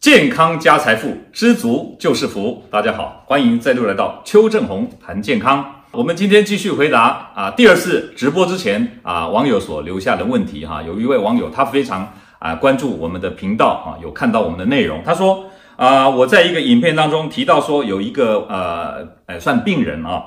健康加财富，知足就是福。大家好，欢迎再度来到邱正红谈健康。我们今天继续回答啊，第二次直播之前啊，网友所留下的问题哈。有一位网友他非常啊关注我们的频道啊，有看到我们的内容。他说啊，我在一个影片当中提到说，有一个呃呃算病人啊，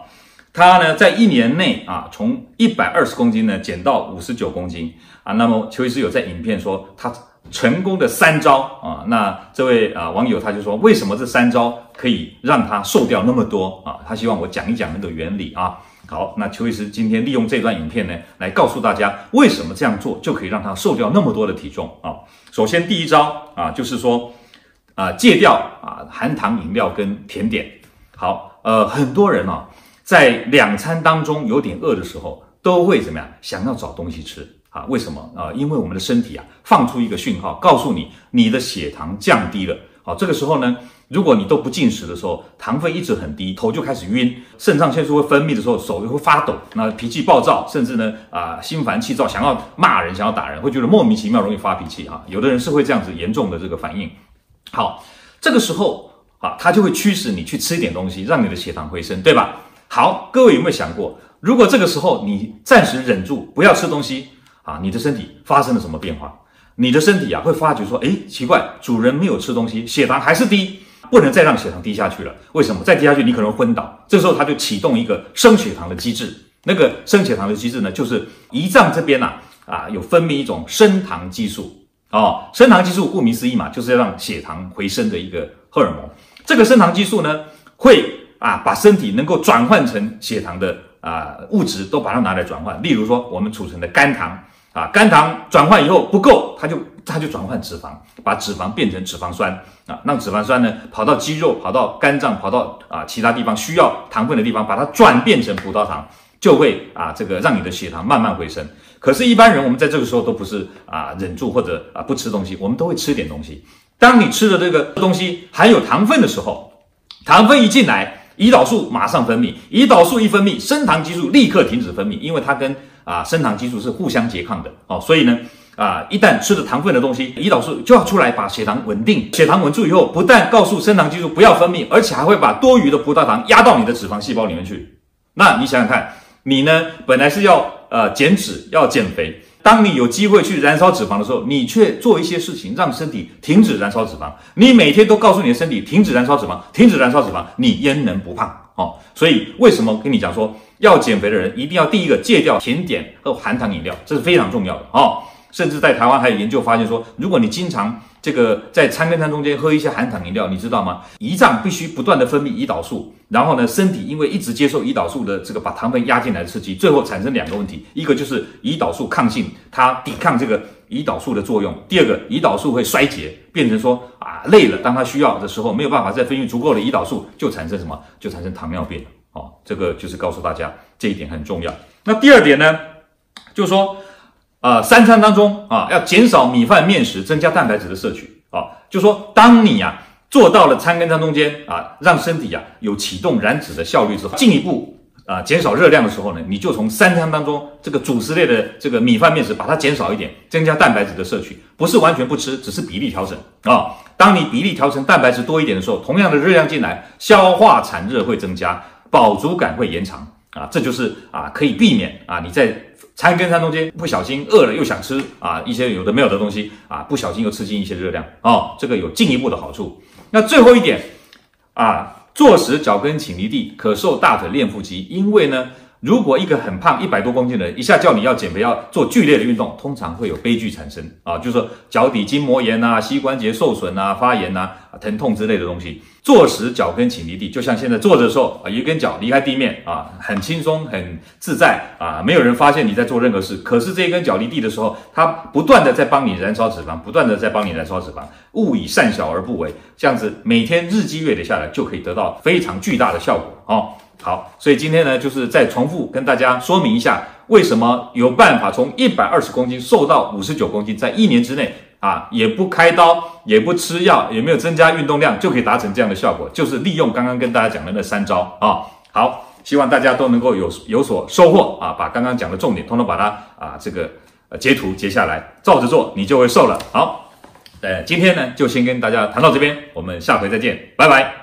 他呢在一年内啊从一百二十公斤呢减到五十九公斤啊。那么邱医师有在影片说他。成功的三招啊，那这位啊网友他就说，为什么这三招可以让他瘦掉那么多啊？他希望我讲一讲那个原理啊。好，那邱医师今天利用这段影片呢，来告诉大家为什么这样做就可以让他瘦掉那么多的体重啊。首先第一招啊，就是说啊戒掉啊含糖饮料跟甜点。好，呃，很多人啊在两餐当中有点饿的时候，都会怎么样？想要找东西吃。啊，为什么啊？因为我们的身体啊，放出一个讯号，告诉你你的血糖降低了。好，这个时候呢，如果你都不进食的时候，糖分一直很低，头就开始晕，肾上腺素会分泌的时候，手就会发抖，那脾气暴躁，甚至呢啊心烦气躁，想要骂人，想要打人，会觉得莫名其妙，容易发脾气啊。有的人是会这样子严重的这个反应。好，这个时候啊，它就会驱使你去吃一点东西，让你的血糖回升，对吧？好，各位有没有想过，如果这个时候你暂时忍住不要吃东西？啊，你的身体发生了什么变化？你的身体啊会发觉说，诶，奇怪，主人没有吃东西，血糖还是低，不能再让血糖低下去了。为什么？再低下去，你可能昏倒。这时候它就启动一个升血糖的机制。那个升血糖的机制呢，就是胰脏这边呐，啊，有分泌一种升糖激素。哦，升糖激素顾名思义嘛，就是要让血糖回升的一个荷尔蒙。这个升糖激素呢，会啊把身体能够转换成血糖的啊物质都把它拿来转换。例如说，我们储存的肝糖。啊，肝糖转换以后不够，它就它就转换脂肪，把脂肪变成脂肪酸啊，让脂肪酸呢跑到肌肉、跑到肝脏、跑到啊其他地方需要糖分的地方，把它转变成葡萄糖，就会啊这个让你的血糖慢慢回升。可是，一般人我们在这个时候都不是啊忍住或者啊不吃东西，我们都会吃点东西。当你吃的这个东西含有糖分的时候，糖分一进来，胰岛素马上分泌，胰岛素一分泌，升糖激素立刻停止分泌，因为它跟啊，升糖激素是互相拮抗的哦，所以呢，啊，一旦吃了糖分的东西，胰岛素就要出来把血糖稳定，血糖稳住以后，不但告诉升糖激素不要分泌，而且还会把多余的葡萄糖压到你的脂肪细胞里面去。那你想想看，你呢，本来是要呃减脂要减肥，当你有机会去燃烧脂肪的时候，你却做一些事情让身体停止燃烧脂肪，你每天都告诉你的身体停止燃烧脂肪，停止燃烧脂肪，你焉能不胖？哦，所以为什么跟你讲说要减肥的人一定要第一个戒掉甜点和含糖饮料，这是非常重要的哦。甚至在台湾还有研究发现说，如果你经常这个在餐跟餐中间喝一些含糖饮料，你知道吗？胰脏必须不断的分泌胰岛素，然后呢，身体因为一直接受胰岛素的这个把糖分压进来的刺激，最后产生两个问题，一个就是胰岛素抗性，它抵抗这个。胰岛素的作用，第二个，胰岛素会衰竭，变成说啊累了，当它需要的时候没有办法再分泌足够的胰岛素，就产生什么？就产生糖尿病。哦，这个就是告诉大家这一点很重要。那第二点呢，就是说啊、三餐当中啊要减少米饭面食，增加蛋白质的摄取。啊，就说当你呀、啊、做到了餐跟餐中间啊，让身体呀、啊、有启动燃脂的效率之后，进一步。啊，减少热量的时候呢，你就从三餐当中这个主食类的这个米饭面食，把它减少一点，增加蛋白质的摄取，不是完全不吃，只是比例调整啊。当你比例调成蛋白质多一点的时候，同样的热量进来，消化产热会增加，饱足感会延长啊。这就是啊，可以避免啊你在餐跟餐中间不小心饿了又想吃啊一些有的没有的东西啊，不小心又吃进一些热量哦，这个有进一步的好处。那最后一点啊。坐时脚跟请离地，可瘦大腿练腹肌。因为呢，如果一个很胖一百多公斤的人，一下叫你要减肥，要做剧烈的运动，通常会有悲剧产生啊，就是说脚底筋膜炎呐、膝关节受损呐、发炎呐、疼痛之类的东西。坐时脚跟请离地，就像现在坐着的时候啊，一根脚离开地面啊，很轻松很自在啊，没有人发现你在做任何事。可是这一根脚离地的时候，它不断的在帮你燃烧脂肪，不断的在帮你燃烧脂肪。勿以善小而不为，这样子每天日积月累下来，就可以得到非常巨大的效果哦。好，所以今天呢，就是再重复跟大家说明一下，为什么有办法从一百二十公斤瘦到五十九公斤，在一年之内。啊，也不开刀，也不吃药，也没有增加运动量，就可以达成这样的效果，就是利用刚刚跟大家讲的那三招啊。好，希望大家都能够有有所收获啊，把刚刚讲的重点，通通把它啊这个呃截图截下来，照着做，你就会瘦了。好，呃，今天呢就先跟大家谈到这边，我们下回再见，拜拜。